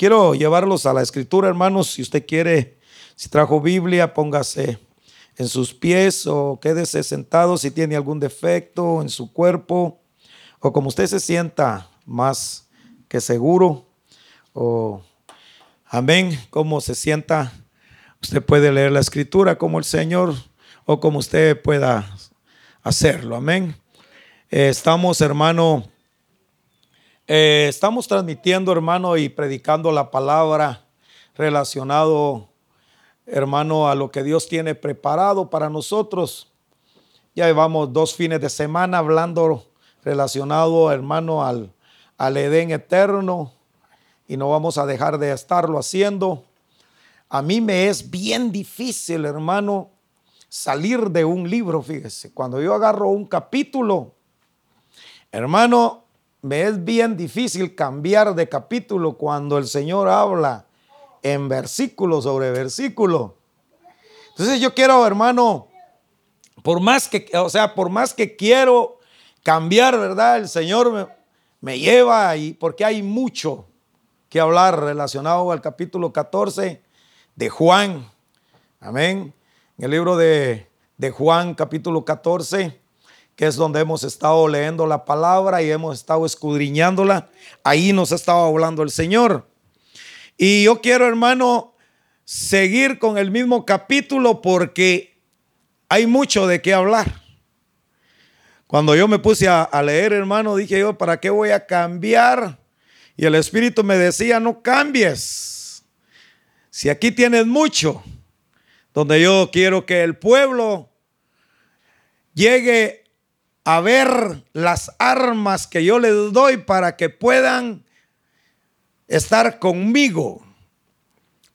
quiero llevarlos a la escritura, hermanos. Si usted quiere, si trajo Biblia, póngase en sus pies o quédese sentado si tiene algún defecto en su cuerpo o como usted se sienta más que seguro o amén, como se sienta. Usted puede leer la escritura como el Señor o como usted pueda hacerlo. Amén. Eh, estamos, hermano, eh, estamos transmitiendo, hermano, y predicando la palabra relacionado, hermano, a lo que Dios tiene preparado para nosotros. Ya llevamos dos fines de semana hablando relacionado, hermano, al, al Edén eterno y no vamos a dejar de estarlo haciendo. A mí me es bien difícil, hermano, salir de un libro, fíjese. Cuando yo agarro un capítulo, hermano, me es bien difícil cambiar de capítulo cuando el Señor habla en versículo sobre versículo. Entonces yo quiero, hermano, por más que, o sea, por más que quiero cambiar, ¿verdad? El Señor me, lleva ahí porque hay mucho que hablar relacionado al capítulo 14 de Juan. Amén. En el libro de, de Juan, capítulo 14, es donde hemos estado leyendo la palabra y hemos estado escudriñándola. Ahí nos ha estado hablando el Señor. Y yo quiero, hermano, seguir con el mismo capítulo porque hay mucho de qué hablar. Cuando yo me puse a, leer, hermano, dije yo, ¿para qué voy a cambiar? Y el Espíritu me decía, no cambies. Si aquí tienes mucho, donde yo quiero que el pueblo llegue a ver las armas que yo les doy para que puedan estar conmigo,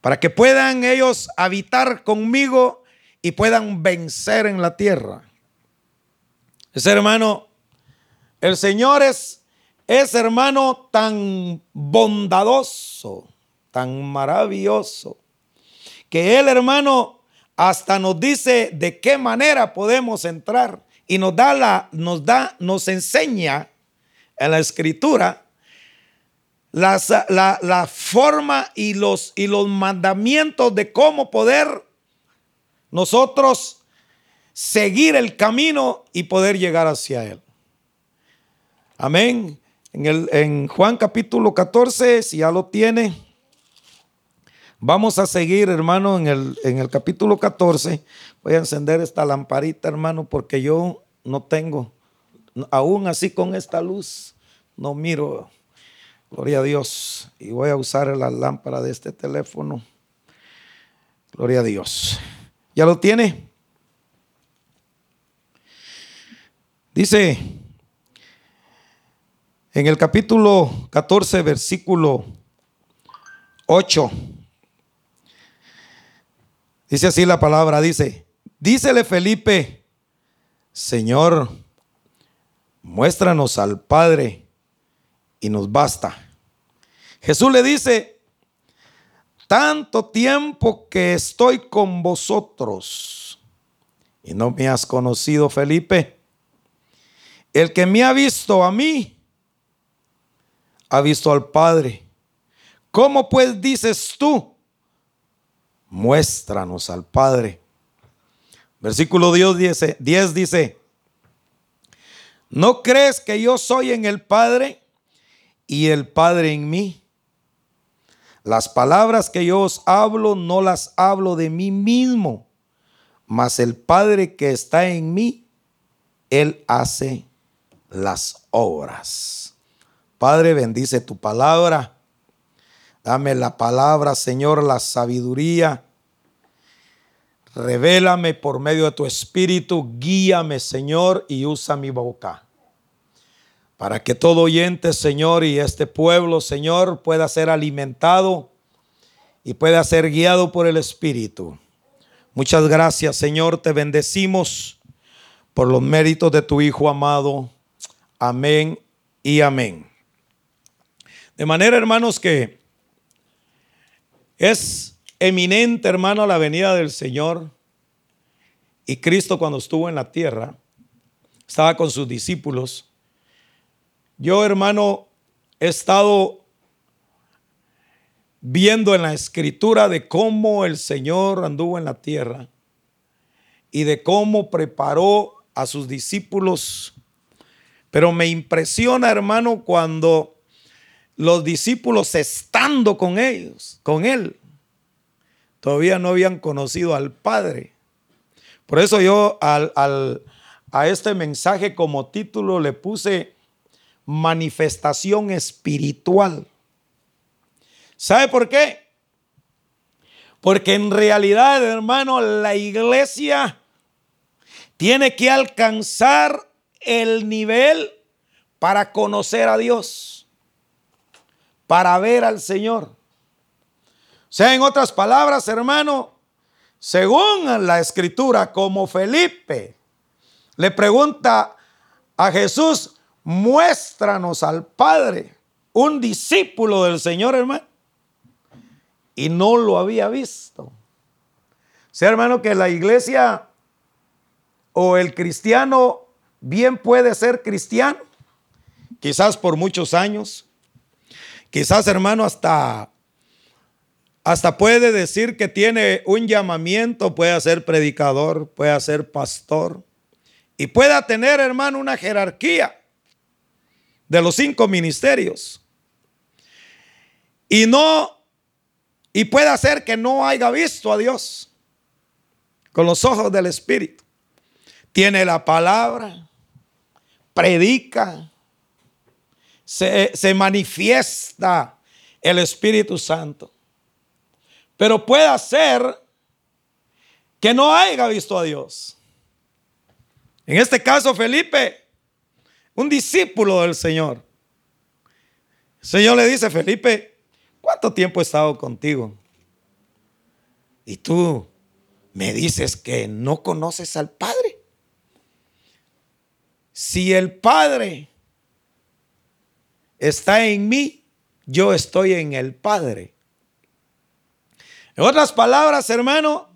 para que puedan ellos habitar conmigo y puedan vencer en la tierra. Ese hermano, el Señor es, es hermano tan bondadoso, tan maravilloso, que Él hermano hasta nos dice de qué manera podemos entrar y nos da la, nos da, nos enseña en la escritura la, la, forma y los, y los mandamientos de cómo poder nosotros seguir el camino y poder llegar hacia Él. Amén. En, el, en Juan capítulo 14, si ya lo tiene, vamos a seguir, hermano, en el, en el capítulo 14. Voy a encender esta lamparita, hermano, porque yo no tengo, aún así con esta luz, no miro. Gloria a Dios. Y voy a usar la lámpara de este teléfono. Gloria a Dios. ¿Ya lo tiene? Dice en el capítulo 14, versículo 8. Dice así la palabra, dice, dícele Felipe, Señor, muéstranos al Padre y nos basta. Jesús le dice, tanto tiempo que estoy con vosotros y no me has conocido, Felipe. El que me ha visto a mí, ha visto al Padre. ¿Cómo pues dices tú? Muéstranos al Padre. Versículo 10 dice, 10 dice, ¿no crees que yo soy en el Padre y el Padre en mí? Las palabras que yo os hablo no las hablo de mí mismo, mas el Padre que está en mí, Él hace las obras. Padre, bendice tu palabra. Dame la palabra, Señor, la sabiduría. Revélame por medio de tu espíritu. Guíame, Señor, y usa mi boca. Para que todo oyente, Señor, y este pueblo, Señor, pueda ser alimentado y pueda ser guiado por el Espíritu. Muchas gracias, Señor. Te bendecimos por los méritos de tu Hijo amado. Amén y amén. De manera, hermanos, que es eminente, hermano, la venida del Señor. Y Cristo cuando estuvo en la tierra, estaba con sus discípulos. Yo, hermano, he estado viendo en la escritura de cómo el Señor anduvo en la tierra y de cómo preparó a sus discípulos. Pero me impresiona, hermano, cuando los discípulos estando con ellos, con él, todavía no habían conocido al Padre. Por eso yo al, a este mensaje como título le puse manifestación espiritual. ¿Sabe por qué? Porque en realidad, hermano, la iglesia tiene que alcanzar el nivel para conocer a Dios, para ver al Señor. Sea, en otras palabras, hermano, según la escritura, como Felipe le pregunta a Jesús, muéstranos al Padre, un discípulo del Señor, hermano y no lo había visto. O sea, hermano, que la iglesia o el cristiano bien puede ser cristiano, quizás por muchos años, quizás hermano hasta hasta puede decir que tiene un llamamiento, puede ser predicador, puede ser pastor y pueda tener hermano una jerarquía de los cinco ministerios. Y no y puede ser que no haya visto a Dios con los ojos del Espíritu. Tiene la palabra, predica, se, se manifiesta el Espíritu Santo. Pero puede ser que no haya visto a Dios. En este caso, Felipe, un discípulo del Señor. El Señor le dice, Felipe, ¿Cuánto tiempo he estado contigo? Y tú me dices que no conoces al Padre. Si el Padre está en mí, yo estoy en el Padre. En otras palabras, hermano,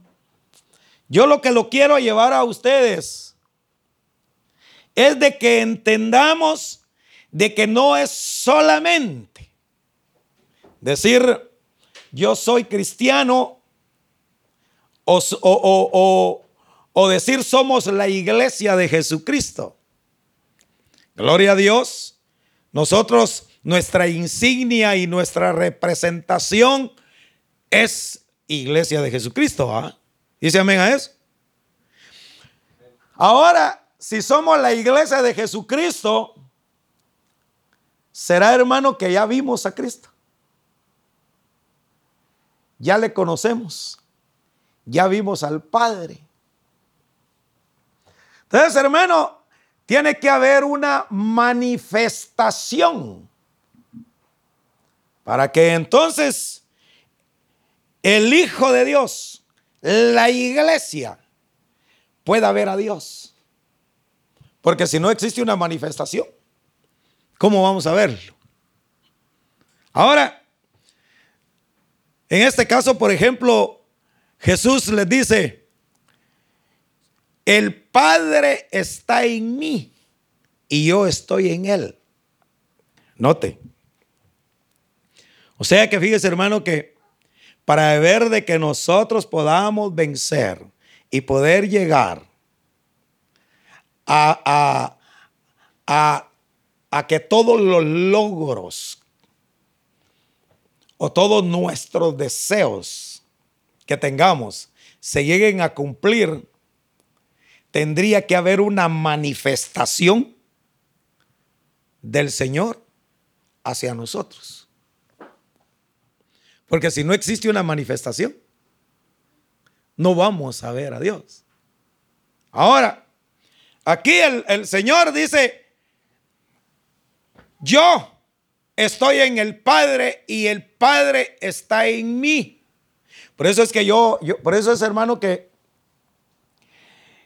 yo lo que lo quiero llevar a ustedes es de que entendamos de que no es solamente Decir yo soy cristiano o, o, decir somos la iglesia de Jesucristo. Gloria a Dios. Nosotros, nuestra insignia y nuestra representación es iglesia de Jesucristo. ¿ah? Dice amén a eso. Ahora, si somos la iglesia de Jesucristo, será hermano que ya vimos a Cristo ya le conocemos, ya vimos al Padre. Entonces, hermano, tiene que haber una manifestación para que entonces el Hijo de Dios, la iglesia, pueda ver a Dios. Porque si no existe una manifestación, ¿cómo vamos a verlo? Ahora, en este caso, por ejemplo, Jesús les dice, el Padre está en mí y yo estoy en Él. Note. O sea que fíjese hermano que para ver de que nosotros podamos vencer y poder llegar a, a, a que todos los logros o todos nuestros deseos que tengamos se lleguen a cumplir, tendría que haber una manifestación del Señor hacia nosotros. Porque si no existe una manifestación, no vamos a ver a Dios. Ahora, aquí el, el Señor dice, yo estoy en el Padre y el Padre está en mí. Por eso es que yo, por eso es hermano que,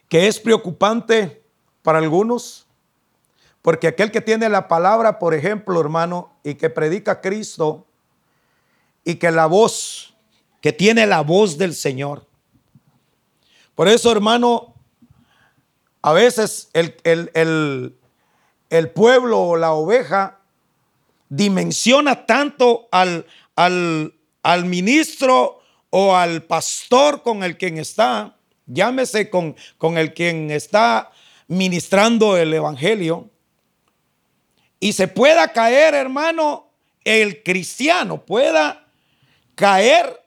que es preocupante para algunos, porque aquel que tiene la palabra, por ejemplo, hermano, y que predica a Cristo, y que la voz, que tiene la voz del Señor. Por eso, hermano, a veces el, el, el pueblo o la oveja dimensiona tanto al, al, al ministro o al pastor con el quien está, llámese con, con el quien está ministrando el evangelio, y se pueda caer, hermano, el cristiano pueda caer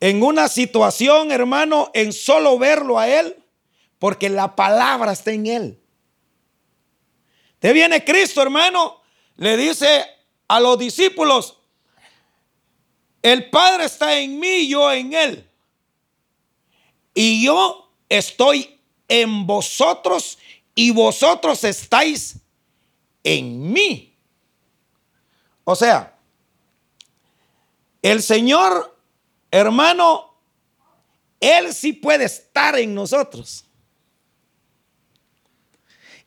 en una situación, hermano, en solo verlo a él, porque la palabra está en él. Te viene Cristo, hermano, le dice a los discípulos, el Padre está en mí, yo en él. Y yo estoy en vosotros y vosotros estáis en mí. O sea, el Señor, hermano, Él sí puede estar en nosotros.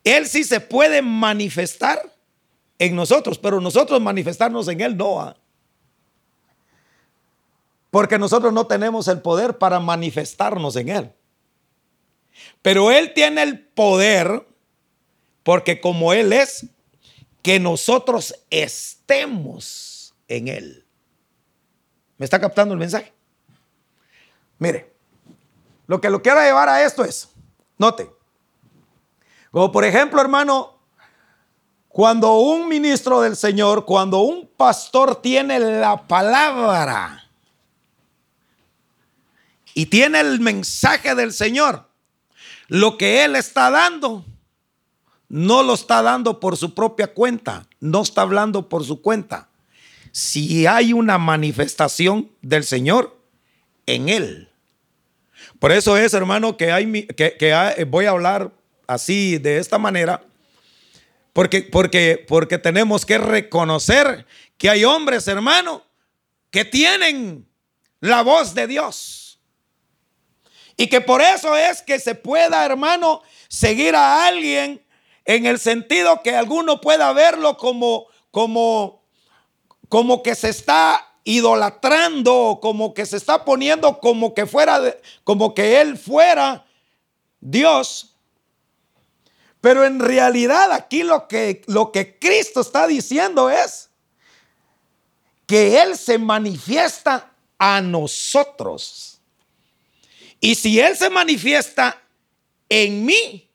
Él sí se puede manifestar en nosotros, pero nosotros manifestarnos en Él no. ¿ah? Porque nosotros no tenemos el poder para manifestarnos en Él. Pero Él tiene el poder, porque como Él es, que nosotros estemos en Él. ¿Me está captando el mensaje? Mire, lo que lo quiero llevar a esto es, note, como por ejemplo, hermano, cuando un ministro del Señor, cuando un pastor tiene la palabra, y tiene el mensaje del Señor, lo que Él está dando, no lo está dando por su propia cuenta, no está hablando por su cuenta. Si hay una manifestación del Señor en Él. Por eso es, hermano, que, hay, que, voy a hablar así, de esta manera, porque, porque, porque tenemos que reconocer que hay hombres, hermano, que tienen la voz de Dios y que por eso es que se pueda, hermano, seguir a alguien en el sentido que alguno pueda verlo como, como, como que se está idolatrando, como que se está poniendo como que fuera, como que él fuera Dios. Pero en realidad aquí lo que, lo que Cristo está diciendo es que Él se manifiesta a nosotros. Y si Él se manifiesta en mí,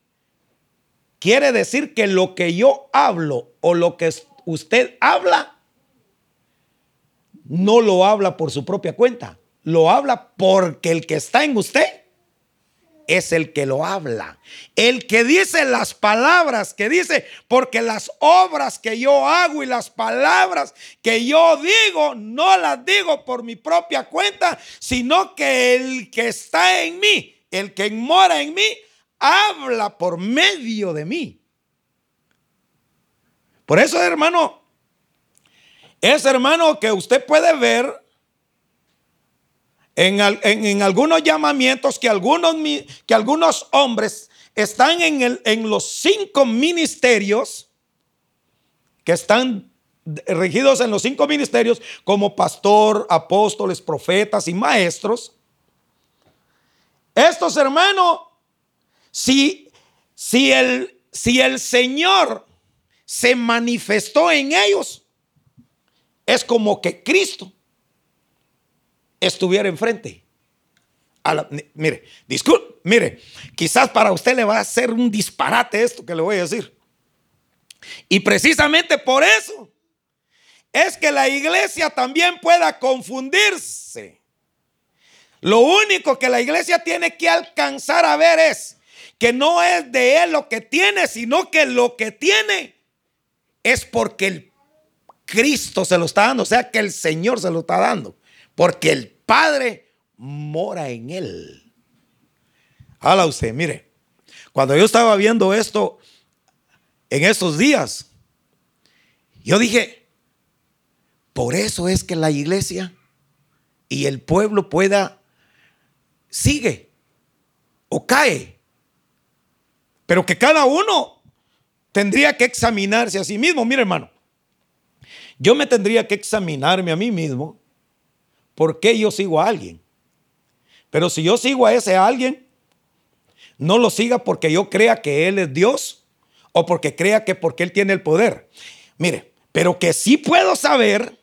quiere decir que lo que yo hablo o lo que usted habla, no lo habla por su propia cuenta, lo habla porque el que está en usted es el que lo habla. El que dice las palabras que dice, porque las obras que yo hago y las palabras que yo digo, no las digo por mi propia cuenta, sino que el que está en mí, el que mora en mí, habla por medio de mí. Por eso, hermano, es hermano que usted puede ver en, algunos llamamientos que algunos, que algunos hombres están en, los cinco ministerios que están regidos en los cinco ministerios como pastor, apóstoles, profetas y maestros. Estos hermanos, si, si, el, si el Señor se manifestó en ellos, es como que Cristo estuviera enfrente. mire, disculpe, mire, quizás para usted le va a ser un disparate esto que le voy a decir. Y precisamente por eso es que la iglesia también pueda confundirse. Lo único que la iglesia tiene que alcanzar a ver es que no es de él lo que tiene, sino que lo que tiene es porque el Cristo se lo está dando, o sea que el Señor se lo está dando, porque el Padre mora en él. Hala usted, mire, cuando yo estaba viendo esto en estos días, yo dije, por eso es que la iglesia y el pueblo pueda, sigue o cae, pero que cada uno tendría que examinarse a sí mismo. Mire hermano, yo me tendría que examinarme a mí mismo por qué yo sigo a alguien. Pero si yo sigo a ese alguien, no lo siga porque yo crea que Él es Dios o porque crea que porque Él tiene el poder. Mire, pero que sí puedo saber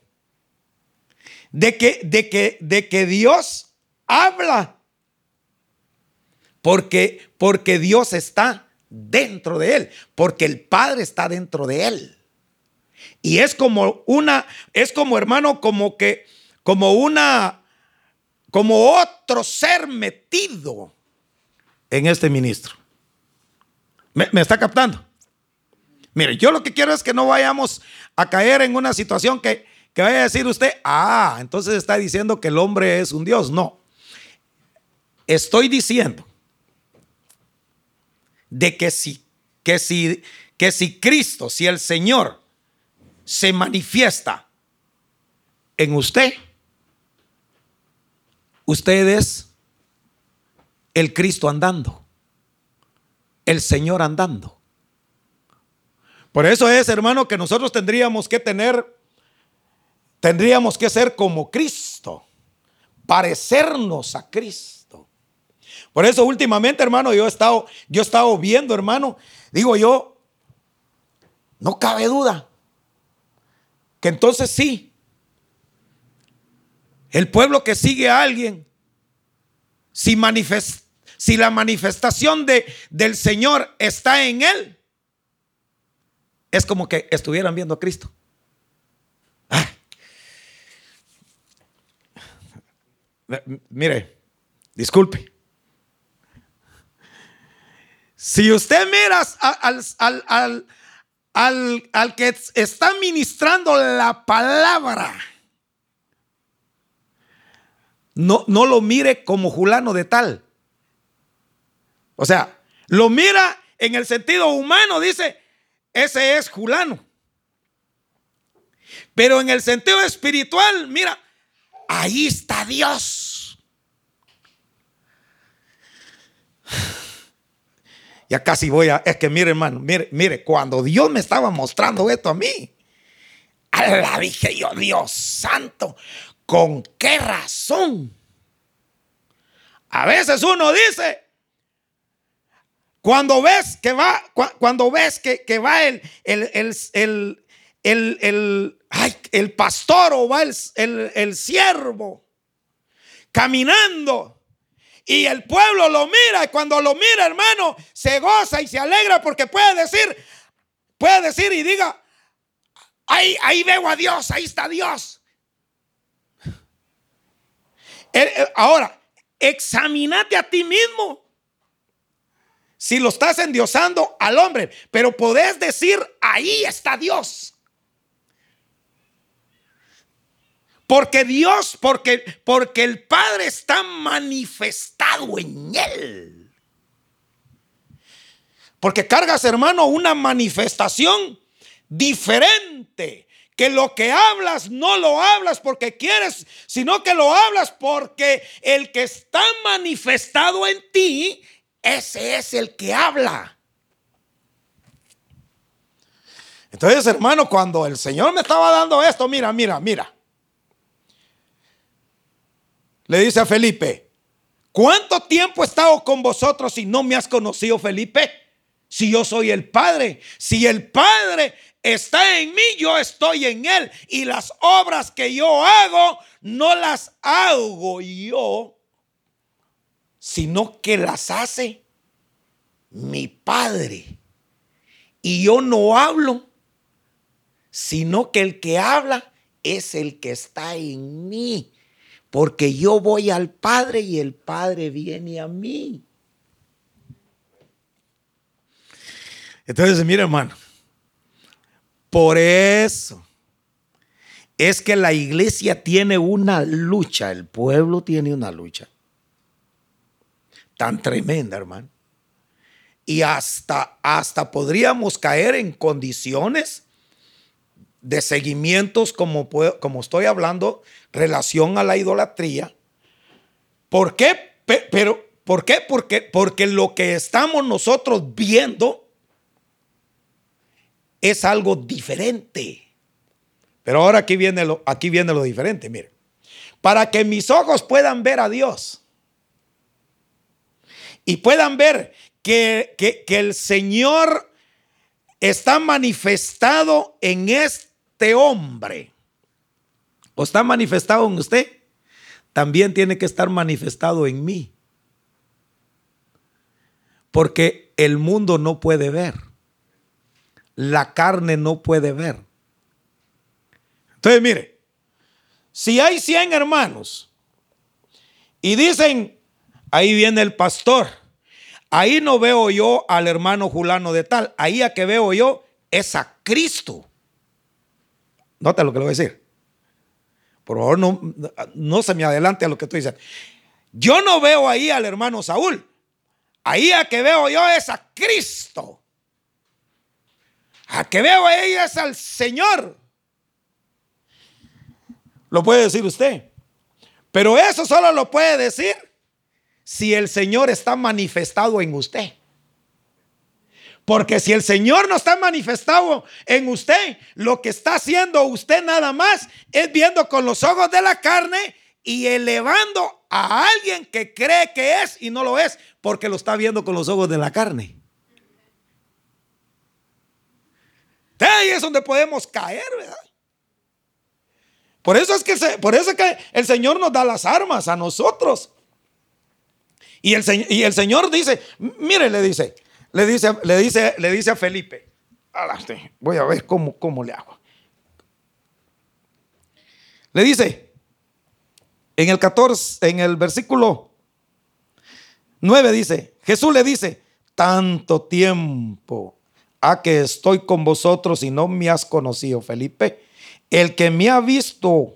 de que, de que, de que Dios habla. Porque, porque Dios está dentro de él, porque el Padre está dentro de él. Y es como una, es como hermano, como que, como una, como otro ser metido en este ministro. ¿Me, está captando? Mire, yo lo que quiero es que no vayamos a caer en una situación que, que vaya a decir usted, ah, entonces está diciendo que el hombre es un Dios. No. Estoy diciendo de que si, que si, que si Cristo, si el Señor se manifiesta en usted, usted es el Cristo andando, el Señor andando. Por eso es, hermano, que nosotros tendríamos que tener, tendríamos que ser como Cristo, parecernos a Cristo. Por eso últimamente, hermano, yo he estado, yo he estado viendo, hermano, digo yo, no cabe duda que entonces sí, el pueblo que sigue a alguien, si, si la manifestación de, del Señor está en él, es como que estuvieran viendo a Cristo. Ah. Mire, disculpe. Si usted mira al, al, que está ministrando la palabra, no, no lo mire como Julano de tal. O sea, lo mira en el sentido humano, dice, ese es Julano. Pero en el sentido espiritual, mira, ahí está Dios. Ya casi voy a, es que mire hermano, mire, mire, cuando Dios me estaba mostrando esto a mí, la dije yo, Dios santo, ¿con qué razón? A veces uno dice, cuando ves que va, cuando ves que, va el, el, el, pastor o va el, el siervo caminando y el pueblo lo mira y cuando lo mira, hermano, se goza y se alegra porque puede decir, puede decir y diga, ahí, ahí veo a Dios, ahí está Dios. Eh, eh, ahora, examínate a ti mismo si lo estás endiosando al hombre, pero podés decir, ahí está Dios. Porque Dios, porque, porque el Padre está manifestado en él. Porque cargas, hermano, una manifestación diferente. Que lo que hablas no lo hablas porque quieres, sino que lo hablas porque el que está manifestado en ti ese es el que habla. Entonces, hermano, cuando el Señor me estaba dando esto, mira, mira, mira. Le dice a Felipe, ¿cuánto tiempo he estado con vosotros y no me has conocido, Felipe? Si yo soy el Padre, si el Padre está en mí, yo estoy en Él. Y las obras que yo hago, no las hago yo, sino que las hace mi Padre. Y yo no hablo, sino que el que habla es el que está en mí. Porque yo voy al Padre y el Padre viene a mí. Entonces, mira hermano, por eso es que la iglesia tiene una lucha, el pueblo tiene una lucha tan tremenda, hermano. Y hasta, hasta podríamos caer en condiciones de seguimientos como, como estoy hablando, relación a la idolatría. ¿Por qué? Pero, ¿por qué? Porque, lo que estamos nosotros viendo es algo diferente. Pero ahora aquí viene lo, aquí viene lo diferente, mire. Para que mis ojos puedan ver a Dios y puedan ver que, que, el Señor está manifestado en este hombre. o está manifestado en usted, también tiene que estar manifestado en mí. Porque el mundo no puede ver. La carne no puede ver. Entonces, mire, si hay 100 hermanos y dicen, ahí viene el pastor, ahí no veo yo al hermano Julano de tal, ahí a que veo yo es a Cristo. Nota lo que le voy a decir. Por favor, no, no se me adelante a lo que tú dices. Yo no veo ahí al hermano Saúl. Ahí a que veo yo es a Cristo. A que veo ahí es al Señor. Lo puede decir usted. Pero eso solo lo puede decir si el Señor está manifestado en usted. Porque si el Señor no está manifestado en usted, lo que está haciendo usted nada más es viendo con los ojos de la carne y elevando a alguien que cree que es y no lo es, porque lo está viendo con los ojos de la carne. Ahí es donde podemos caer, ¿verdad? Por eso es que, por eso que el Señor nos da las armas a nosotros. Y el Señor dice, mire, le dice, le dice, le dice, le dice a Felipe, voy a ver cómo, cómo le hago. Le dice, en el 14, en el versículo 9 dice, Jesús le dice, tanto tiempo a que estoy con vosotros y no me has conocido, Felipe. El que me ha visto,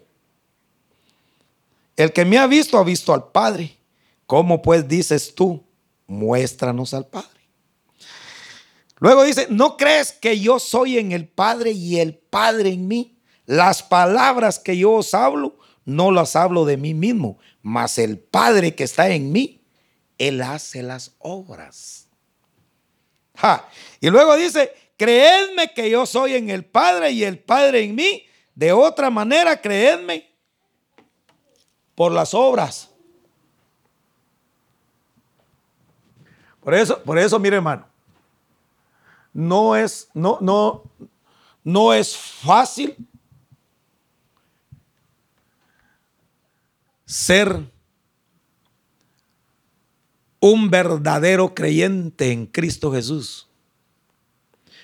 el que me ha visto ha visto al Padre. ¿Cómo pues dices tú, muéstranos al Padre? Luego dice, ¿no crees que yo soy en el Padre y el Padre en mí? Las palabras que yo os hablo, no las hablo de mí mismo, mas el Padre que está en mí, Él hace las obras. Y luego dice, creedme que yo soy en el Padre y el Padre en mí. De otra manera, creedme por las obras. Por eso, por eso, mire hermano, no es, no, no, no es fácil ser un verdadero creyente en Cristo Jesús.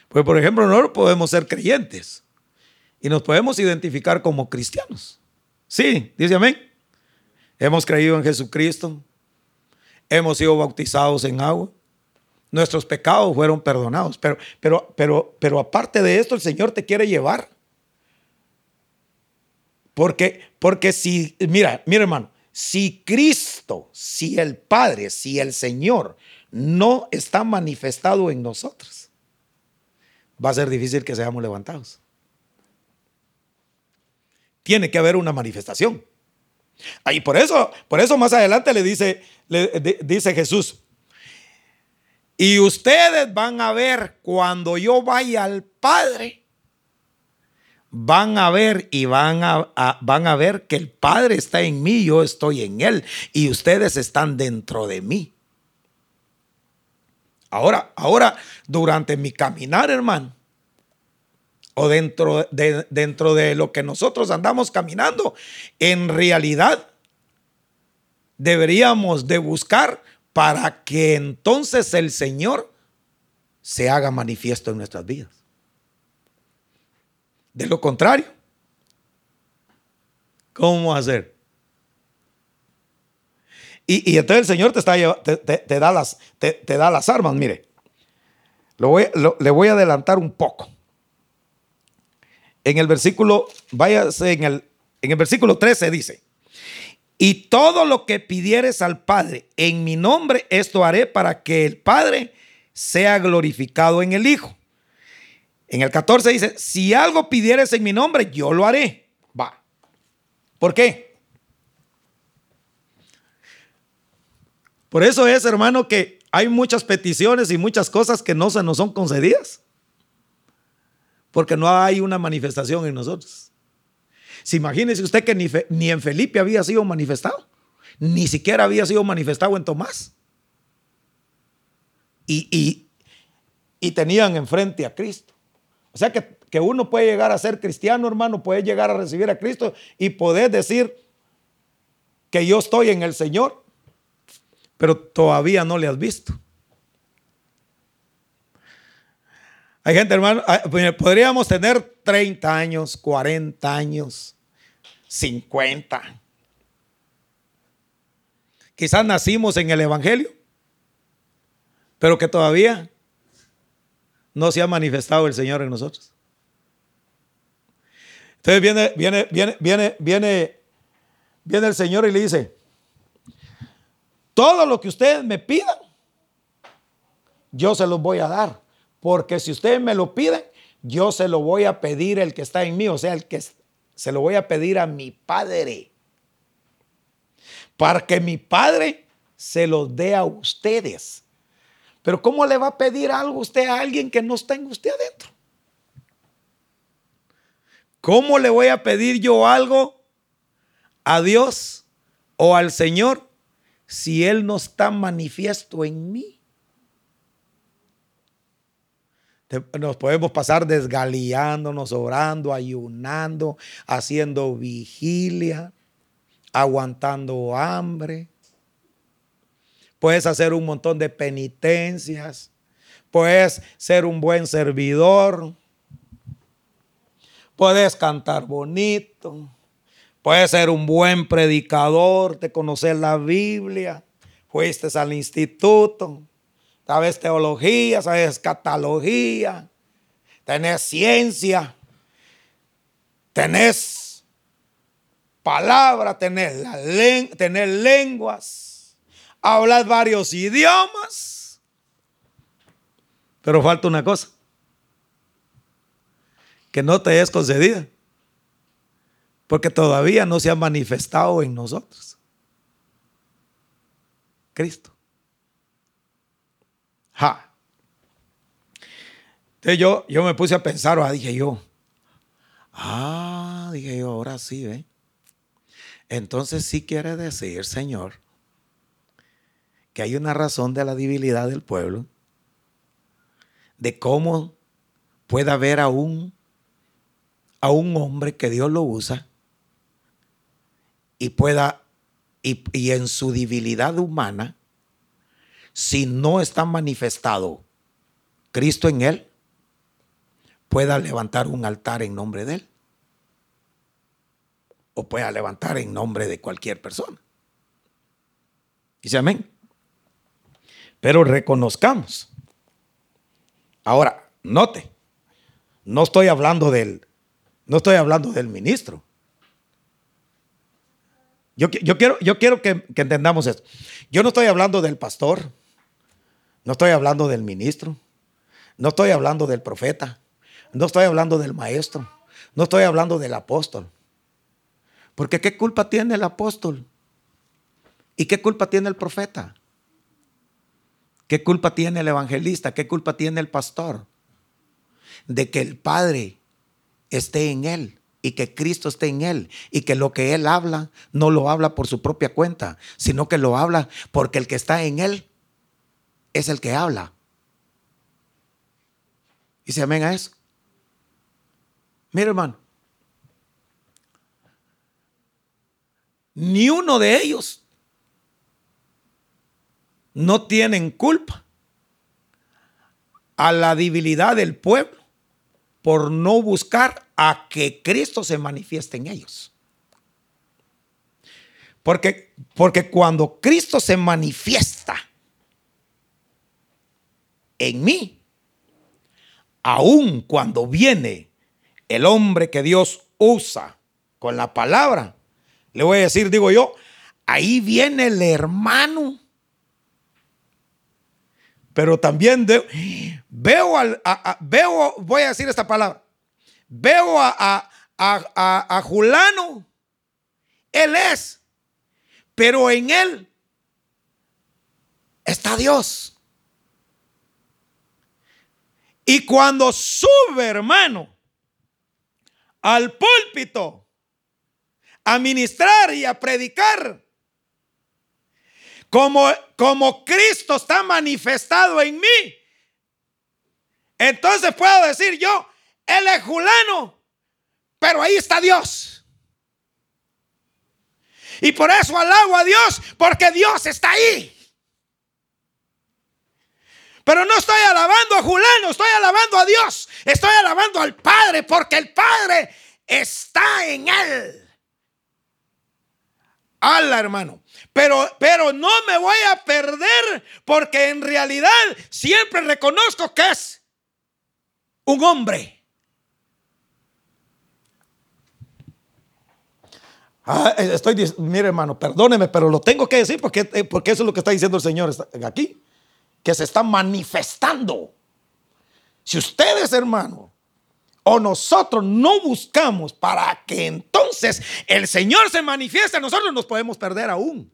Pues por ejemplo, no podemos ser creyentes y nos podemos identificar como cristianos. Sí, dice amén. Hemos creído en Jesucristo, hemos sido bautizados en agua, nuestros pecados fueron perdonados. Pero, pero, pero, pero aparte de esto, el Señor te quiere llevar. Porque, porque si, mira, mira hermano, si Cristo, si el Padre, si el Señor no está manifestado en nosotros, va a ser difícil que seamos levantados. Tiene que haber una manifestación. Y por eso, por eso más adelante le dice, le, dice Jesús, y ustedes van a ver cuando yo vaya al Padre, van a ver y van a, van a ver que el Padre está en mí, yo estoy en Él y ustedes están dentro de mí. Ahora, ahora, durante mi caminar, hermano, o dentro de, dentro de lo que nosotros andamos caminando, en realidad deberíamos de buscar para que entonces el Señor se haga manifiesto en nuestras vidas. De lo contrario, ¿cómo hacer? Y, entonces el Señor te, te, da, las, te, da las armas. Mire, lo le voy a adelantar un poco. En el versículo, váyase en el, en el versículo 13 dice, y todo lo que pidieres al Padre en mi nombre, esto haré para que el Padre sea glorificado en el Hijo. En el 14 dice, si algo pidieres en mi nombre, yo lo haré. Va. ¿Por qué? Por eso es, hermano, que hay muchas peticiones y muchas cosas que no se nos son concedidas. Porque no hay una manifestación en nosotros. Si imagínese usted que ni, en Felipe había sido manifestado, ni siquiera había sido manifestado en Tomás. Y, y, tenían enfrente a Cristo. O sea que, que uno puede llegar a ser cristiano, hermano, puede llegar a recibir a Cristo y poder decir que yo estoy en el Señor, pero todavía no le has visto. Hay gente, hermano, ah, podríamos tener 30 años, 40 años, 50. Quizás nacimos en el Evangelio, pero que todavía no se ha manifestado el Señor en nosotros. Entonces viene, viene, viene, viene, viene, viene el Señor y le dice, todo lo que ustedes me pidan, yo se los voy a dar. Porque si ustedes me lo piden, yo se lo voy a pedir el que está en mí, o sea, el que se lo voy a pedir a mi Padre. Para que mi Padre se los dé a ustedes. Pero ¿cómo le va a pedir algo usted a alguien que no está en usted adentro? ¿Cómo le voy a pedir yo algo a Dios o al Señor si Él no está manifiesto en mí? Nos podemos pasar desgaleándonos, orando, ayunando, haciendo vigilia, aguantando hambre. Puedes hacer un montón de penitencias. Puedes ser un buen servidor. Puedes cantar bonito. Puedes ser un buen predicador, de conocer la Biblia. Fuiste al instituto sabes teología, sabes catalogía, tenés ciencia, tenés palabra, tenés, la lenguas, hablas varios idiomas, pero falta una cosa, que no te es concedida, porque todavía no se ha manifestado en nosotros. Cristo. Entonces yo, yo me puse a pensar, ah, dije yo, ah, dije yo, ahora sí, ¿ve? Entonces sí quiere decir, Señor, que hay una razón de la debilidad del pueblo, de cómo puede haber a un, a un hombre que Dios lo usa y pueda, y, y en su debilidad humana, si no está manifestado Cristo en él, pueda levantar un altar en nombre de él. O pueda levantar en nombre de cualquier persona. Dice amén. Pero reconozcamos. Ahora, note, no estoy hablando del, no estoy hablando del ministro. Yo, quiero, yo quiero que, que entendamos esto. Yo no estoy hablando del pastor. No estoy hablando del ministro. No estoy hablando del profeta. No estoy hablando del maestro. No estoy hablando del apóstol. Porque ¿qué culpa tiene el apóstol? ¿Y qué culpa tiene el profeta? ¿Qué culpa tiene el evangelista? ¿Qué culpa tiene el pastor? De que el Padre esté en él y que Cristo esté en él y que lo que él habla no lo habla por su propia cuenta, sino que lo habla porque el que está en él es el que habla. Y se amén a eso. Mira, hermano. Ni uno de ellos no tienen culpa a la debilidad del pueblo por no buscar a que Cristo se manifieste en ellos. Porque, porque cuando Cristo se manifiesta en mí, aun cuando viene el hombre que Dios usa con la palabra, le voy a decir, digo yo, ahí viene el hermano. Pero también veo, al, veo, voy a decir esta palabra, veo a, a Julano, él es, pero en él está Dios. Y cuando sube, hermano, al púlpito a ministrar y a predicar, como, como Cristo está manifestado en mí, entonces puedo decir yo, él es Julano, pero ahí está Dios. Y por eso alabo a Dios, porque Dios está ahí. Pero no estoy alabando a Julano, estoy alabando a Dios. Estoy alabando al Padre, porque el Padre está en él. Ala, hermano. Pero, pero no me voy a perder porque en realidad siempre reconozco que es un hombre. Ah, eh, estoy, mire hermano, perdóneme, pero lo tengo que decir porque, eh, porque eso es lo que está diciendo el Señor aquí, que se está manifestando. Si ustedes, hermano, o nosotros no buscamos para que entonces el Señor se manifieste, nosotros nos podemos perder aún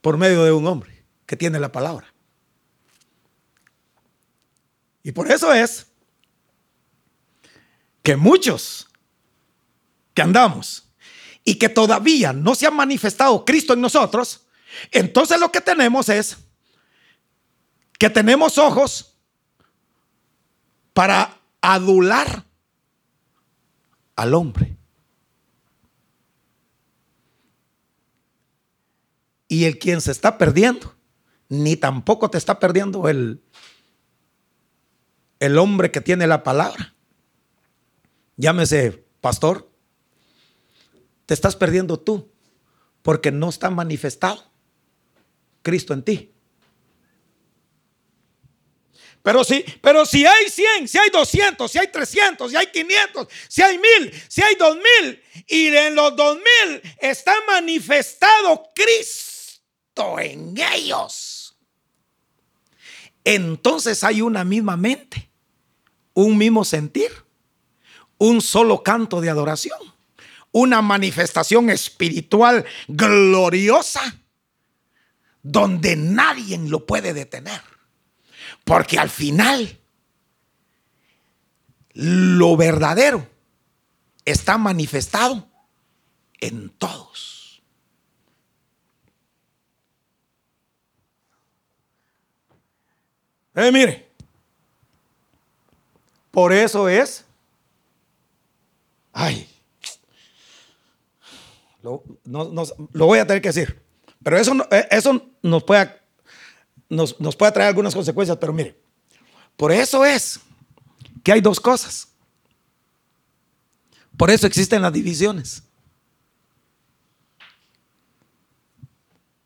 por medio de un hombre que tiene la palabra. Y por eso es que muchos que andamos y que todavía no se ha manifestado Cristo en nosotros, entonces lo que tenemos es que tenemos ojos para adular al hombre. Y el quien se está perdiendo, ni tampoco te está perdiendo el, el hombre que tiene la palabra. Llámese pastor. Te estás perdiendo tú porque no está manifestado Cristo en ti. Pero si, pero si hay 100, si hay 200, si hay 300, si hay 500, si hay 1000, si hay 2000 y en los 2000 está manifestado Cristo en ellos. Entonces hay una misma mente, un mismo sentir, un solo canto de adoración, una manifestación espiritual gloriosa donde nadie lo puede detener. Porque al final, lo verdadero está manifestado en todos. Eh, mire, por eso es, ay, lo, lo voy a tener que decir, pero eso, eh, eso nos puede nos, puede traer algunas consecuencias, pero mire, por eso es que hay dos cosas. Por eso existen las divisiones.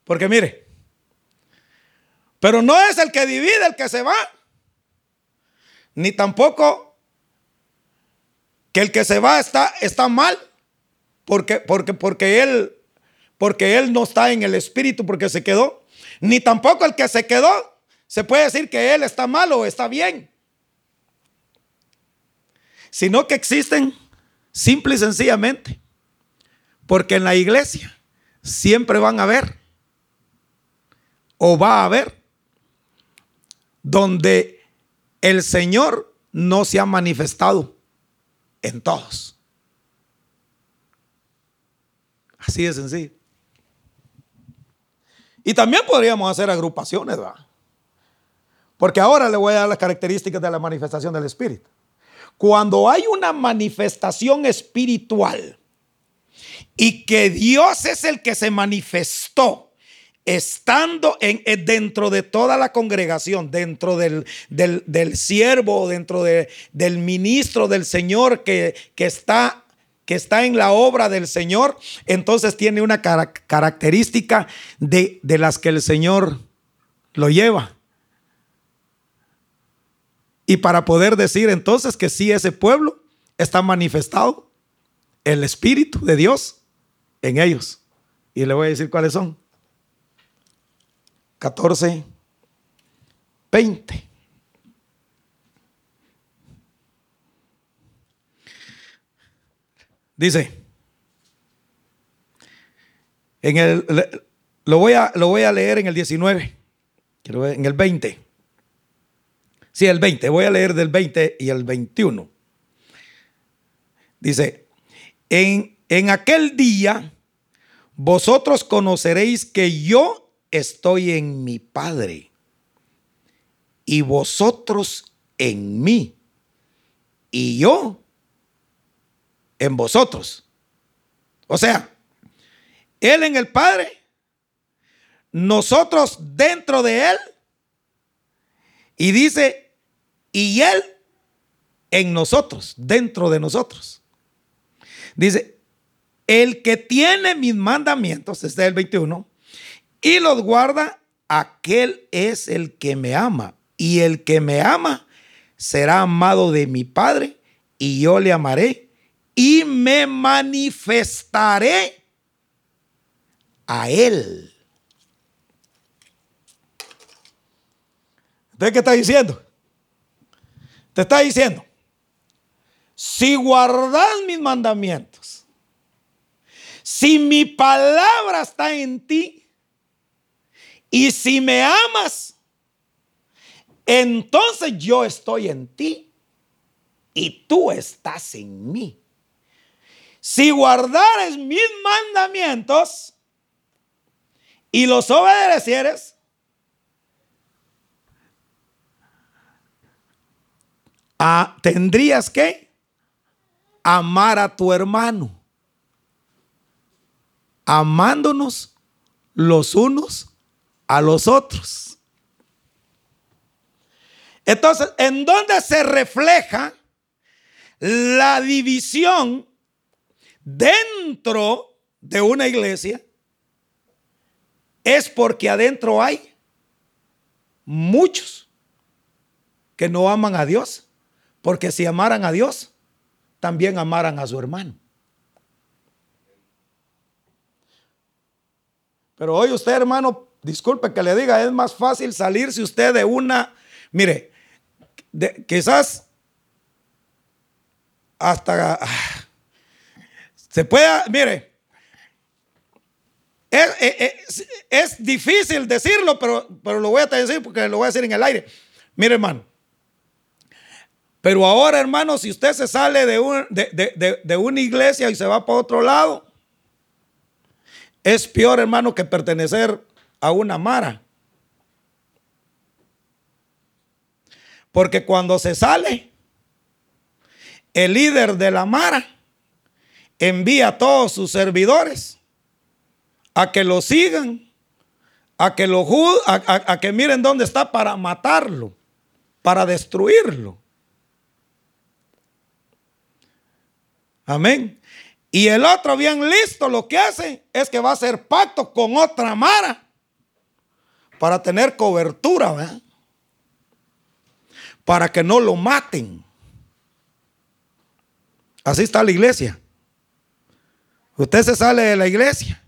Porque mire, pero no es el que divide el que se va, ni tampoco que el que se va está, está mal, porque, porque, porque, él, porque él no está en el espíritu, porque se quedó ni tampoco el que se quedó se puede decir que él está mal o está bien. Sino que existen simple y sencillamente. Porque en la iglesia siempre van a haber o va a haber donde el Señor no se ha manifestado en todos. Así de sencillo. Y también podríamos hacer agrupaciones, ¿verdad? Porque ahora le voy a dar las características de la manifestación del Espíritu. Cuando hay una manifestación espiritual y que Dios es el que se manifestó, estando en, eh, dentro de toda la congregación, dentro del, del, siervo, dentro del ministro del Señor que, que está que está en la obra del Señor, entonces tiene una característica de, de las que el Señor lo lleva. Y para poder decir entonces que sí, ese pueblo está manifestado el Espíritu de Dios en ellos. Y le voy a decir cuáles son. 14, 20. Dice, en el, lo, voy a, lo voy a leer en el 19, en el 20. Sí, el 20, voy a leer del 20 y el 21. Dice, en, en aquel día vosotros conoceréis que yo estoy en mi Padre y vosotros en mí y yo en vosotros. O sea, Él en el Padre, nosotros dentro de Él, y dice, y Él en nosotros, dentro de nosotros. Dice, el que tiene mis mandamientos, este es el 21, y los guarda, aquel es el que me ama. Y el que me ama será amado de mi Padre, y yo le amaré y me manifestaré a Él. ¿Entonces qué está diciendo? Te está diciendo, si guardas mis mandamientos, si mi palabra está en ti y si me amas, entonces yo estoy en ti y tú estás en mí. Si guardares mis mandamientos y los obedecieres, ah, tendrías que amar a tu hermano, amándonos los unos a los otros. Entonces, ¿en dónde se refleja la división dentro de una iglesia es porque adentro hay muchos que no aman a Dios, porque si amaran a Dios, también amaran a su hermano. Pero hoy usted, hermano, disculpe que le diga, es más fácil salirse usted de una, mire, quizás hasta ah, se puede, mire, es, difícil decirlo, pero, pero lo voy a decir porque lo voy a decir en el aire. Mire, hermano. Pero ahora, hermano, si usted se sale de, de, de una iglesia y se va para otro lado, es peor, hermano, que pertenecer a una mara. Porque cuando se sale, el líder de la mara envía a todos sus servidores a que lo sigan, a que lo a, a que miren dónde está para matarlo, para destruirlo. Amén. Y el otro bien listo lo que hace es que va a hacer pacto con otra mara para tener cobertura, para que no lo maten. Así está la iglesia. Usted se sale de la iglesia.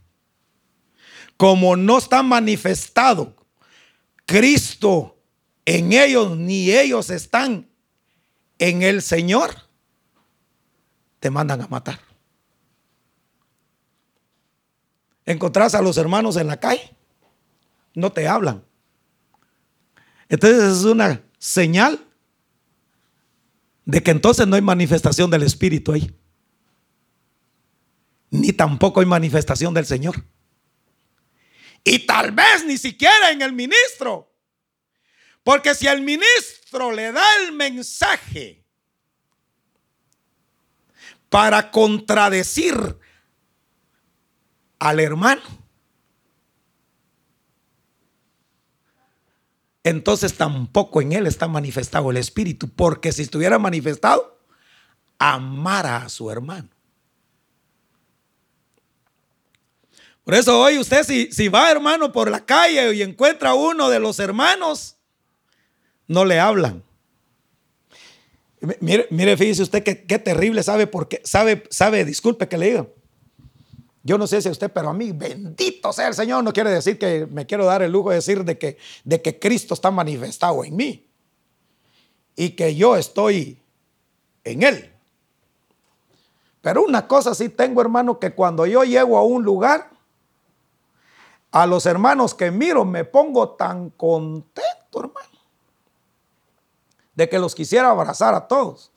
Como no está manifestado Cristo en ellos, ni ellos están en el Señor, te mandan a matar. Encontrás a los hermanos en la calle, no te hablan. Entonces es una señal de que entonces no hay manifestación del Espíritu ahí ni tampoco hay manifestación del Señor. Y tal vez ni siquiera en el ministro. Porque si el ministro le da el mensaje para contradecir al hermano, entonces tampoco en él está manifestado el Espíritu. Porque si estuviera manifestado, amara a su hermano. Por eso hoy usted si, si va hermano por la calle y encuentra a uno de los hermanos, no le hablan. Mire, fíjese usted qué, terrible sabe porque sabe, sabe, disculpe que le diga. Yo no sé si usted, pero a mí, bendito sea el Señor, no quiere decir que me quiero dar el lujo de decir de que, de que Cristo está manifestado en mí y que yo estoy en Él. Pero una cosa sí tengo, hermano, que cuando yo llego a un lugar, a los hermanos que miro me pongo tan contento, hermano, de que los quisiera abrazar a todos.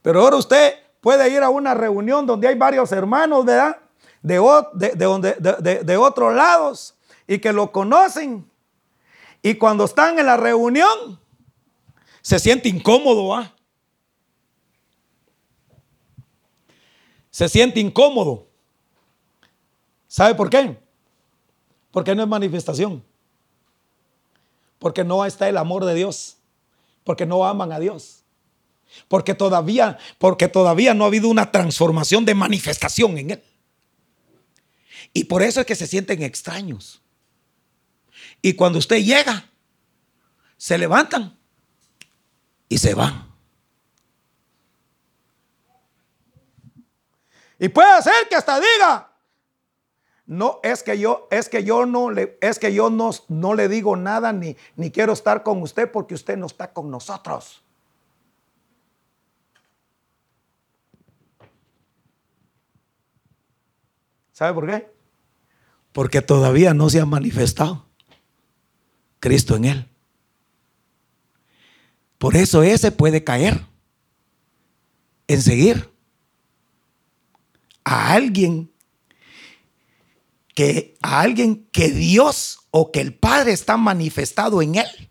Pero ahora usted puede ir a una reunión donde hay varios hermanos, ¿verdad? De, de, de, otros lados y que lo conocen. Y cuando están en la reunión, se siente incómodo, ¿ah? se siente incómodo. ¿Sabe por qué? Porque no es manifestación. Porque no está el amor de Dios. Porque no aman a Dios. Porque todavía, porque todavía no ha habido una transformación de manifestación en él. Y por eso es que se sienten extraños. Y cuando usted llega, se levantan y se van. Y puede ser que hasta diga, no es que yo es que yo no le es que yo no, no le digo nada ni ni quiero estar con usted porque usted no está con nosotros. ¿Sabe por qué? Porque todavía no se ha manifestado Cristo en él. Por eso ese puede caer en seguir a alguien que a alguien que Dios o que el Padre está manifestado en él.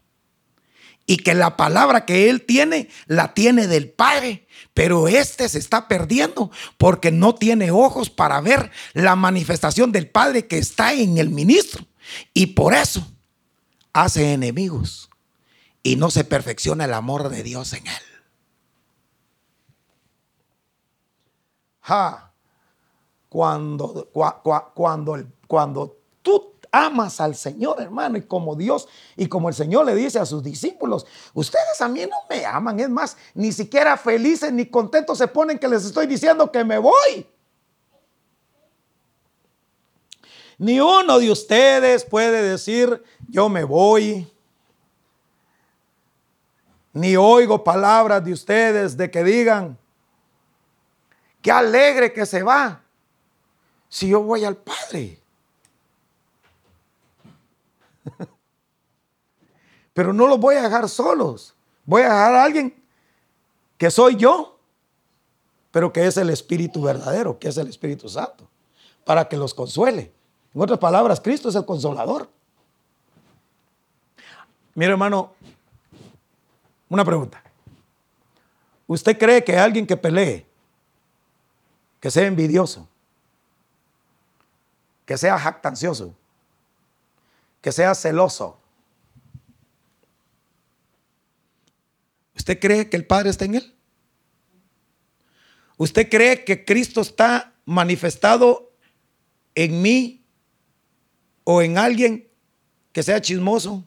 Y que la palabra que él tiene la tiene del Padre, pero este se está perdiendo porque no tiene ojos para ver la manifestación del Padre que está en el ministro. Y por eso hace enemigos y no se perfecciona el amor de Dios en él. Cuando, cuando, cuando tú amas al Señor, hermano, y como Dios y como el Señor le dice a sus discípulos, ustedes a mí no me aman, es más, ni siquiera felices ni contentos se ponen que les estoy diciendo que me voy. Ni uno de ustedes puede decir, yo me voy ni oigo palabras de ustedes de que digan, qué alegre que se va, si yo voy al Padre. Pero no los voy a dejar solos, voy a dejar a alguien que soy yo, pero que es el Espíritu verdadero, que es el Espíritu Santo, para que los consuele. En otras palabras, Cristo es el consolador. Mira, hermano, una pregunta. ¿Usted cree que alguien que pelee, que sea envidioso, que sea jactancioso, que sea celoso, ¿usted cree que el Padre está en él? ¿Usted cree que Cristo está manifestado en mí o en alguien que sea chismoso,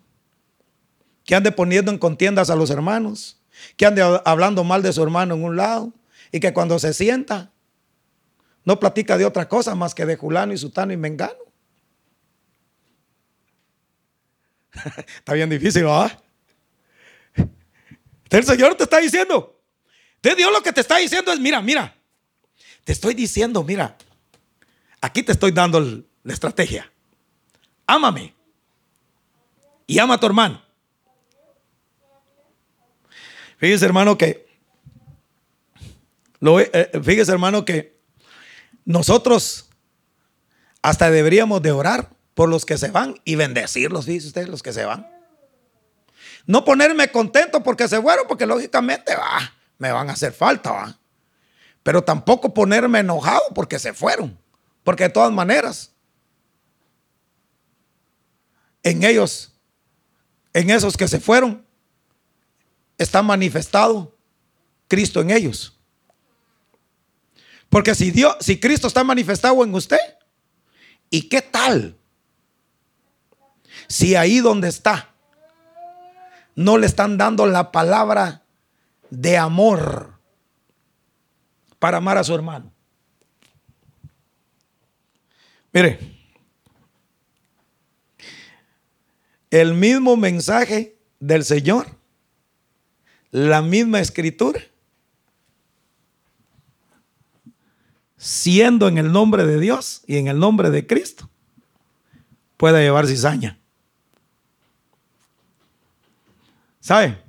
que ande poniendo en contiendas a los hermanos, que ande hablando mal de su hermano en un lado y que cuando se sienta no platica de otra cosa más que de Julano y Sutano y Mengano. está bien difícil, ¿verdad? El Señor te está diciendo, de Dios lo que te está diciendo es, mira, mira, te estoy diciendo, mira, aquí te estoy dando la estrategia. Ámame y ama a tu hermano. Fíjese, hermano, que. Eh, fíjese, hermano, que nosotros hasta deberíamos de orar por los que se van y bendecirlos, fíjese usted, los que se van. No ponerme contento porque se fueron, porque lógicamente va, me van a hacer falta. Pero tampoco ponerme enojado porque se fueron. Porque de todas maneras, en ellos, en esos que se fueron, está manifestado Cristo en ellos. Porque si Dios, si Cristo está manifestado en usted, ¿y qué tal? Si ahí donde está no le están dando la palabra de amor para amar a su hermano. Mire, el mismo mensaje del Señor la misma escritura, siendo en el nombre de Dios y en el nombre de Cristo, puede llevar cizaña. ¿Sabe?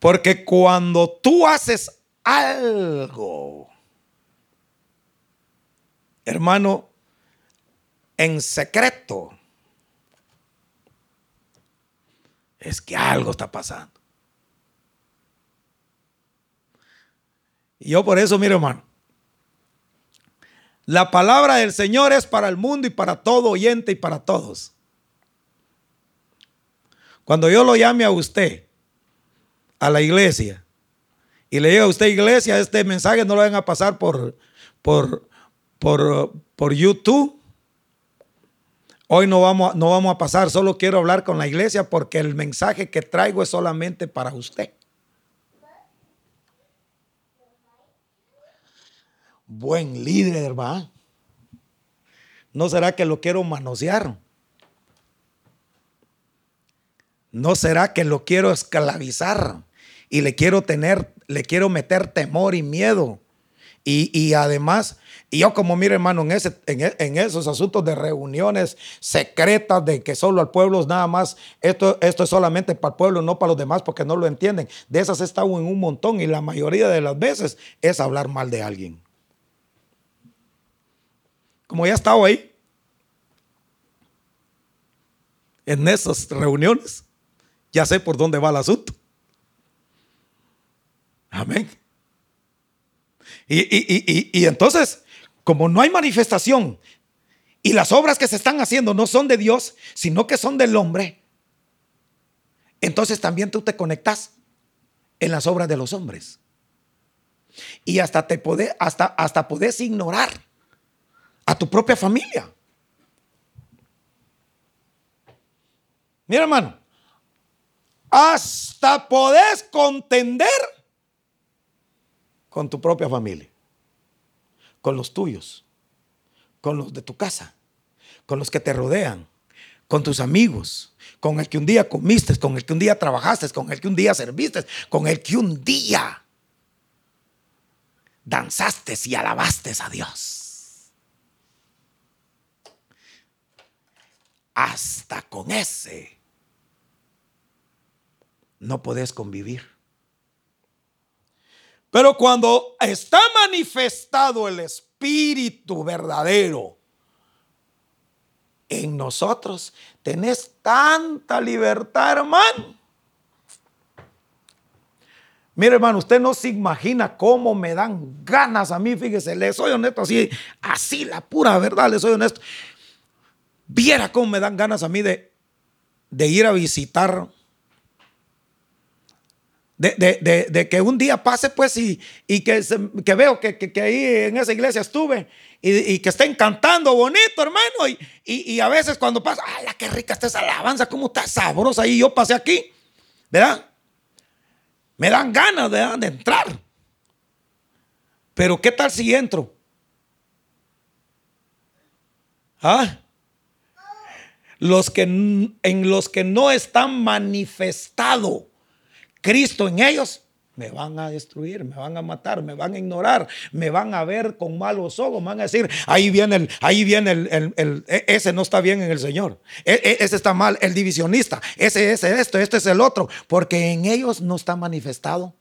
Porque cuando tú haces algo, hermano, en secreto, es que algo está pasando. Y yo por eso, mire hermano, La palabra del Señor es para el mundo y para todo oyente y para todos. Cuando yo lo llame a usted, a la iglesia, y le diga a usted, iglesia, este mensaje no lo van a pasar por, por, por, por YouTube. Hoy no vamos, no vamos a pasar, solo quiero hablar con la iglesia porque el mensaje que traigo es solamente para usted. Buen líder, va. ¿No será que lo quiero manosear? ¿No será que lo quiero esclavizar y le quiero tener, le quiero meter temor y miedo? Y, además, y yo como mire hermano, en, ese, en, esos asuntos de reuniones secretas de que solo al pueblo es nada más, esto, esto es solamente para el pueblo, no para los demás porque no lo entienden. De esas he estado en un montón y la mayoría de las veces es hablar mal de alguien. Como ya he estado ahí, en esas reuniones, ya sé por dónde va el asunto. Amén. Y, entonces, como no hay manifestación y las obras que se están haciendo no son de Dios, sino que son del hombre, entonces también tú te conectas en las obras de los hombres. Y hasta te podés, hasta, hasta podés ignorar a tu propia familia. Mira, hermano, hasta podés contender con tu propia familia, con los tuyos, con los de tu casa, con los que te rodean, con tus amigos, con el que un día comiste, con el que un día trabajaste, con el que un día serviste, con el que un día danzaste y alabaste a Dios. Hasta con ese no podés convivir. Pero cuando está manifestado el Espíritu verdadero en nosotros, tenés tanta libertad, hermano. Mire, hermano, usted no se imagina cómo me dan ganas a mí, fíjese, le soy honesto, así, así la pura verdad, le soy honesto. Viera cómo me dan ganas a mí de, de ir a visitar de, que un día pase, pues, y, y que, que, veo que, que, ahí en esa iglesia estuve y, que estén cantando bonito, hermano. Y, a veces cuando pasa, ¡ay, qué rica está esa alabanza! ¿Cómo está sabrosa? Y yo pasé aquí, ¿verdad? Me dan ganas de entrar. Pero ¿qué tal si entro? ¿Ah? Los que, en los que no están manifestado Cristo en ellos, me van a destruir, me van a matar, me van a ignorar, me van a ver con malos ojos, me van a decir, ahí viene el, ahí viene el, e, ese no está bien en el Señor, e, e, ese está mal, el divisionista, ese es esto, este es el otro, porque en ellos no está manifestado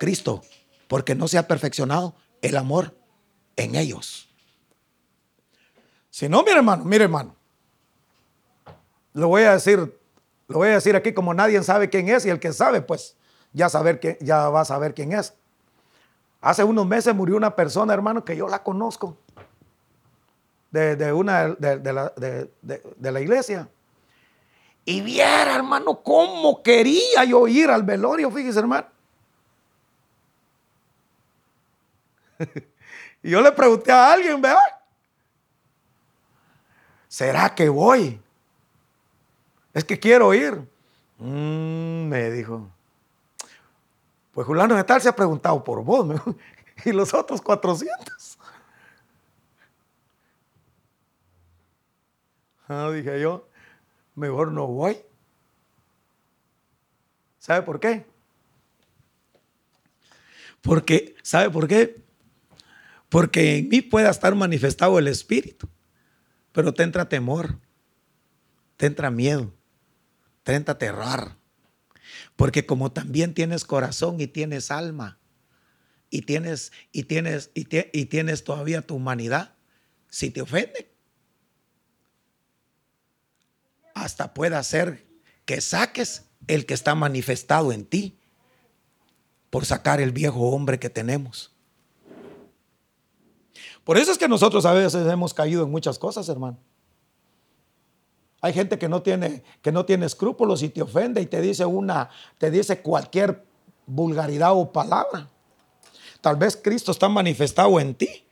Cristo, porque no se ha perfeccionado el amor en ellos. Si no, mire hermano, mire hermano, le voy a decir lo voy a decir aquí como nadie sabe quién es y el que sabe, pues ya, saber ya va a saber quién es. Hace unos meses murió una persona, hermano, que yo la conozco, de, una, de, la, de la iglesia. Y viera, hermano, cómo quería yo ir al velorio, fíjese, hermano. y yo le pregunté a alguien, vea, ¿será que voy? Es que quiero ir. Mm, me dijo. Pues Juliano de tal se ha preguntado por vos. y los otros 400. Ah, dije yo, mejor no voy. ¿Sabe por qué? Porque, ¿sabe por qué? Porque en mí pueda estar manifestado el Espíritu, pero te entra temor, te entra miedo, Trenta terror. Porque como también tienes corazón y tienes alma, y tienes, y tienes, y, tienes todavía tu humanidad, si te ofende, hasta puede ser que saques el que está manifestado en ti por sacar el viejo hombre que tenemos. Por eso es que nosotros a veces hemos caído en muchas cosas, hermano. Hay gente que no tiene, que no tiene escrúpulos y te ofende y te dice una, te dice cualquier vulgaridad o palabra. Tal vez Cristo está manifestado en ti,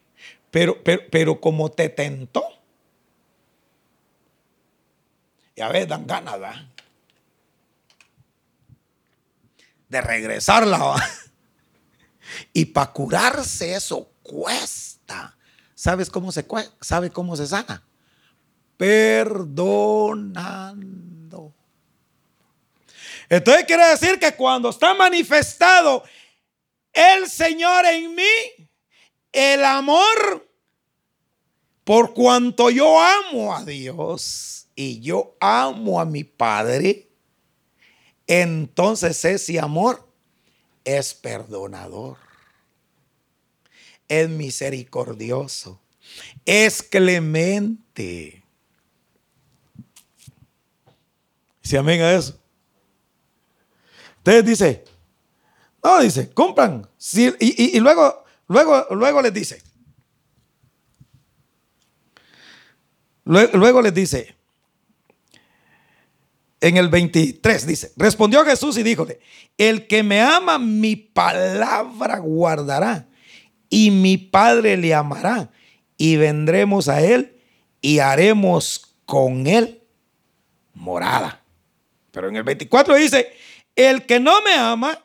pero, pero, pero como te tentó. Y a veces dan ganas. De regresarla. Y para curarse eso cuesta. ¿Sabes cómo se sabe cómo se sana? Perdonando. Entonces quiere decir que cuando está manifestado el Señor en mí, el amor, por cuanto yo amo a Dios y yo amo a mi Padre, entonces ese amor es perdonador, es misericordioso, es clemente. Si amén a eso. Entonces dice, no, dice, compran. y, luego, luego, luego les dice, luego, luego les dice, en el 23 dice, respondió Jesús y díjole, el que me ama mi palabra guardará y mi Padre le amará y vendremos a él y haremos con él morada. Pero en el 24 dice, el que no me ama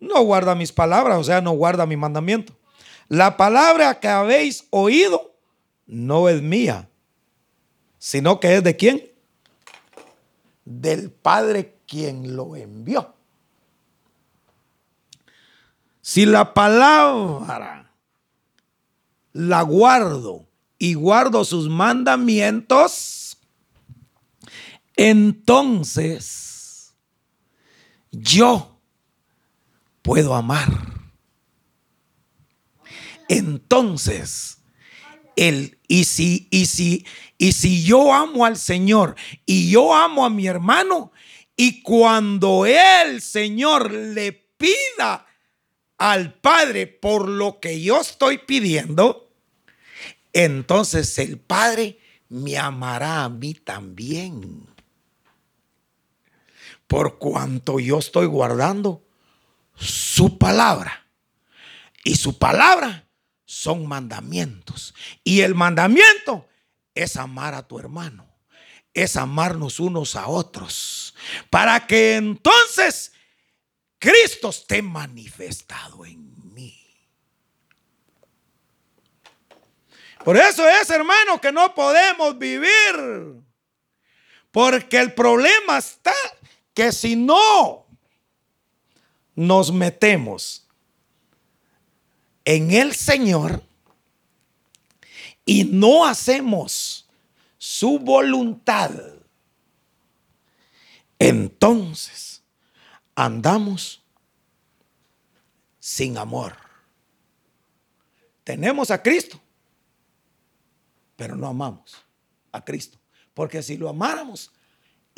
no guarda mis palabras, o sea, no guarda mi mandamiento. La palabra que habéis oído no es mía, sino que es de quién? Del Padre quien lo envió. Si la palabra la guardo y guardo sus mandamientos, entonces yo puedo amar. Entonces, el, y si, y si, y si yo amo al Señor y yo amo a mi hermano, y cuando el Señor le pida al Padre por lo que yo estoy pidiendo, entonces el Padre me amará a mí también. Por cuanto yo estoy guardando su palabra. Y su palabra son mandamientos. Y el mandamiento es amar a tu hermano. Es amarnos unos a otros. Para que entonces Cristo esté manifestado en mí. Por eso es, hermano, que no podemos vivir. Porque el problema está que si no nos metemos en el Señor y no hacemos su voluntad, entonces andamos sin amor. Tenemos a Cristo, pero no amamos a Cristo. Porque si lo amáramos,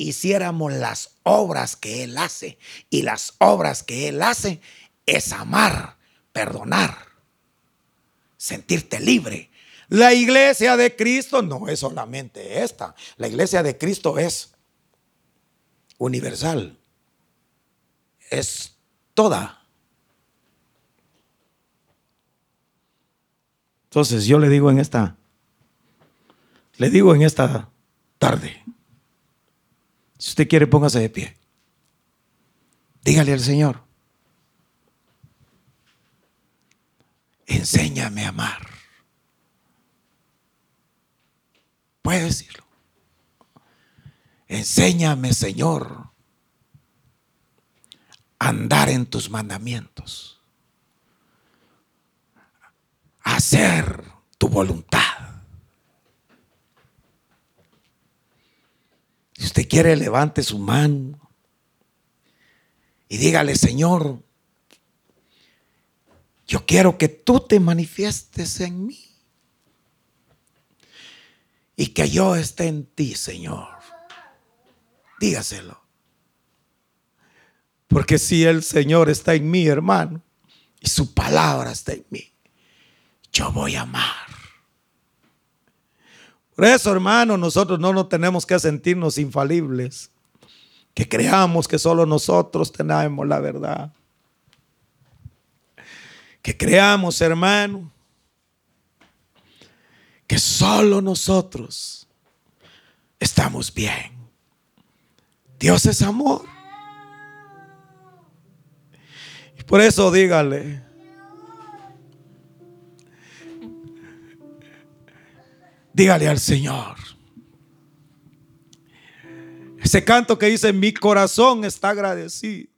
hiciéramos las obras que Él hace. Y las obras que Él hace es amar, perdonar, sentirte libre. La iglesia de Cristo no es solamente esta. La iglesia de Cristo es universal. Es toda. Entonces yo le digo en esta, le digo en esta tarde, si usted quiere, póngase de pie. Dígale al Señor, enséñame a amar. Puede decirlo. Enséñame, Señor, a andar en tus mandamientos, hacer tu voluntad. Si usted quiere, levante su mano y dígale, Señor, yo quiero que tú te manifiestes en mí y que yo esté en ti, Señor. Dígaselo. Porque si el Señor está en mí, hermano, y su palabra está en mí, yo voy a amar Por eso, hermano, nosotros no nos tenemos que sentirnos infalibles. Que creamos que solo nosotros tenemos la verdad. Que creamos, hermano, que solo nosotros estamos bien. Dios es amor. Y por eso dígale, dígale al Señor. Ese canto que dice, mi corazón está agradecido.